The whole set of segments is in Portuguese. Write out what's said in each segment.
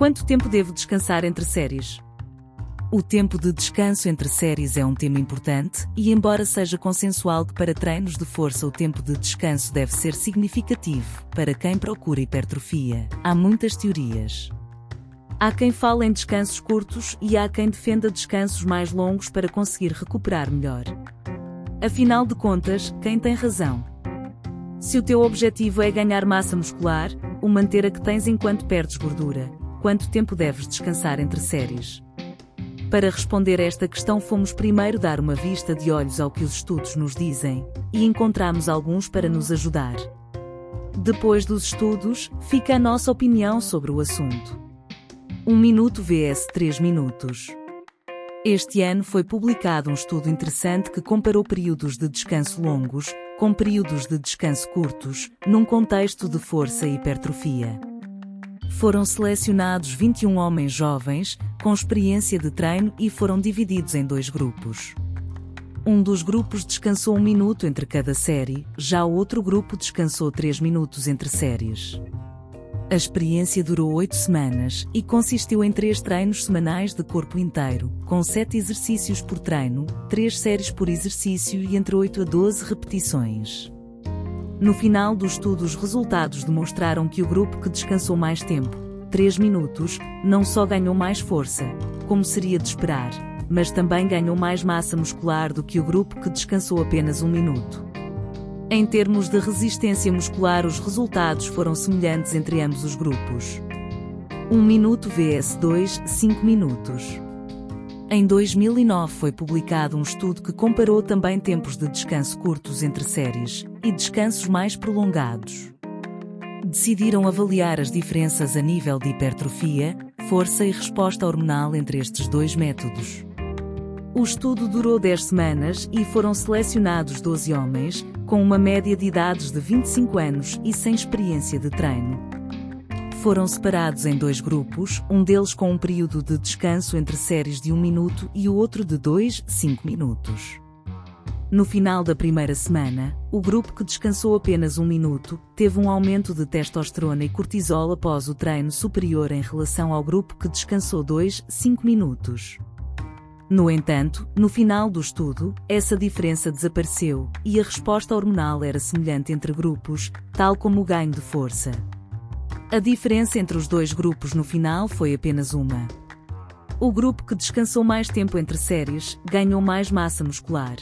Quanto tempo devo descansar entre séries? O tempo de descanso entre séries é um tema importante, e embora seja consensual que para treinos de força o tempo de descanso deve ser significativo, para quem procura hipertrofia, há muitas teorias. Há quem fale em descansos curtos e há quem defenda descansos mais longos para conseguir recuperar melhor. Afinal de contas, quem tem razão? Se o teu objetivo é ganhar massa muscular, ou manter a que tens enquanto perdes gordura, quanto tempo deves descansar entre séries? Para responder a esta questão, fomos primeiro dar uma vista de olhos ao que os estudos nos dizem, e encontramos alguns para nos ajudar. Depois dos estudos, fica a nossa opinião sobre o assunto. 1 minuto vs 3 minutos. Este ano foi publicado um estudo interessante que comparou períodos de descanso longos com períodos de descanso curtos, num contexto de força e hipertrofia foram selecionados 21 homens jovens, com experiência de treino e foram divididos em dois grupos. Um dos grupos descansou um minuto entre cada série, já o outro grupo descansou três minutos entre séries. A experiência durou oito semanas e consistiu em três treinos semanais de corpo inteiro, com sete exercícios por treino, três séries por exercício e entre 8 a 12 repetições. No final do estudo, os resultados demonstraram que o grupo que descansou mais tempo, 3 minutos, não só ganhou mais força, como seria de esperar, mas também ganhou mais massa muscular do que o grupo que descansou apenas um minuto. Em termos de resistência muscular, os resultados foram semelhantes entre ambos os grupos. 1 minuto vs 2, 5 minutos. Em 2009 foi publicado um estudo que comparou também tempos de descanso curtos entre séries e descansos mais prolongados. Decidiram avaliar as diferenças a nível de hipertrofia, força e resposta hormonal entre estes dois métodos. O estudo durou 10 semanas e foram selecionados 12 homens, com uma média de idades de 25 anos e sem experiência de treino foram separados em dois grupos, um deles com um período de descanso entre séries de um minuto e o outro de dois, cinco minutos. No final da primeira semana, o grupo que descansou apenas um minuto teve um aumento de testosterona e cortisol após o treino superior em relação ao grupo que descansou 2, 5 minutos. No entanto, no final do estudo, essa diferença desapareceu e a resposta hormonal era semelhante entre grupos, tal como o ganho de força. A diferença entre os dois grupos no final foi apenas uma. O grupo que descansou mais tempo entre séries ganhou mais massa muscular.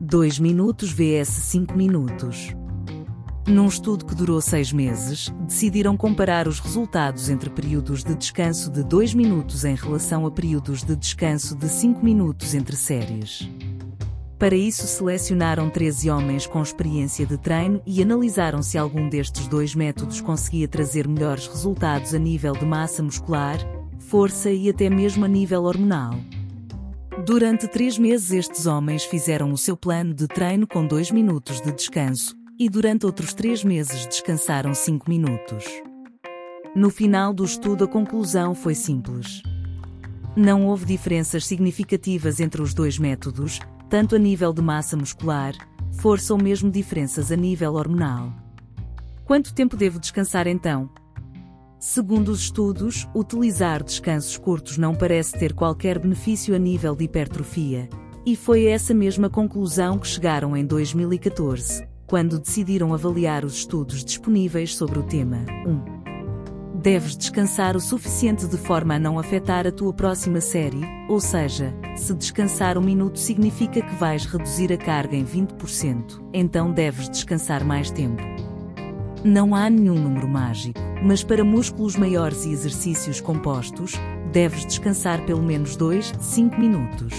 2 minutos vs 5 minutos. Num estudo que durou seis meses, decidiram comparar os resultados entre períodos de descanso de 2 minutos em relação a períodos de descanso de 5 minutos entre séries. Para isso selecionaram 13 homens com experiência de treino e analisaram se algum destes dois métodos conseguia trazer melhores resultados a nível de massa muscular, força e até mesmo a nível hormonal. Durante três meses estes homens fizeram o seu plano de treino com 2 minutos de descanso, e durante outros três meses descansaram 5 minutos. No final do estudo a conclusão foi simples. Não houve diferenças significativas entre os dois métodos, tanto a nível de massa muscular, força ou mesmo diferenças a nível hormonal. Quanto tempo devo descansar então? Segundo os estudos, utilizar descansos curtos não parece ter qualquer benefício a nível de hipertrofia, e foi essa mesma conclusão que chegaram em 2014, quando decidiram avaliar os estudos disponíveis sobre o tema. 1 deves descansar o suficiente de forma a não afetar a tua próxima série, ou seja, se descansar um minuto significa que vais reduzir a carga em 20%, então deves descansar mais tempo. Não há nenhum número mágico, mas para músculos maiores e exercícios compostos, deves descansar pelo menos 2, 5 minutos.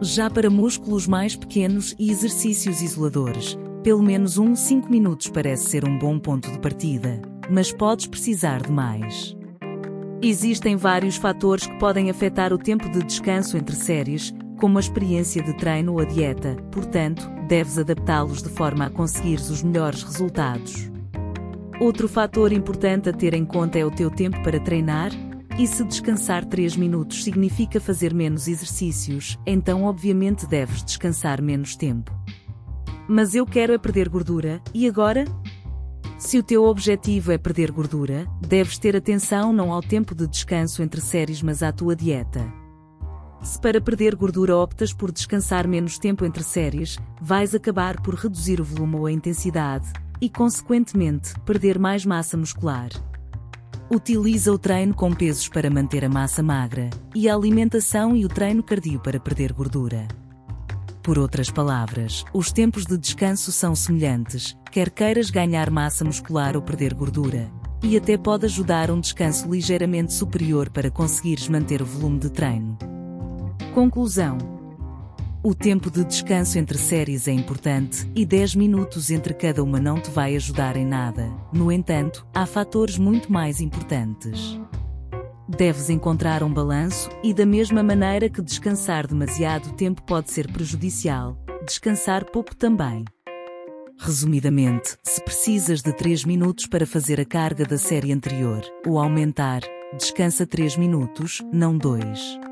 Já para músculos mais pequenos e exercícios isoladores, pelo menos 1, 5 minutos parece ser um bom ponto de partida mas podes precisar de mais. Existem vários fatores que podem afetar o tempo de descanso entre séries, como a experiência de treino ou a dieta, portanto, deves adaptá-los de forma a conseguires os melhores resultados. Outro fator importante a ter em conta é o teu tempo para treinar, e se descansar 3 minutos significa fazer menos exercícios, então obviamente deves descansar menos tempo. Mas eu quero é perder gordura, e agora? Se o teu objetivo é perder gordura, deves ter atenção não ao tempo de descanso entre séries mas à tua dieta. Se para perder gordura optas por descansar menos tempo entre séries, vais acabar por reduzir o volume ou a intensidade e, consequentemente, perder mais massa muscular. Utiliza o treino com pesos para manter a massa magra e a alimentação e o treino cardio para perder gordura. Por outras palavras, os tempos de descanso são semelhantes, quer queiras ganhar massa muscular ou perder gordura, e até pode ajudar um descanso ligeiramente superior para conseguires manter o volume de treino. Conclusão: O tempo de descanso entre séries é importante e 10 minutos entre cada uma não te vai ajudar em nada. No entanto, há fatores muito mais importantes. Deves encontrar um balanço, e da mesma maneira que descansar demasiado tempo pode ser prejudicial, descansar pouco também. Resumidamente, se precisas de 3 minutos para fazer a carga da série anterior, ou aumentar, descansa 3 minutos, não 2.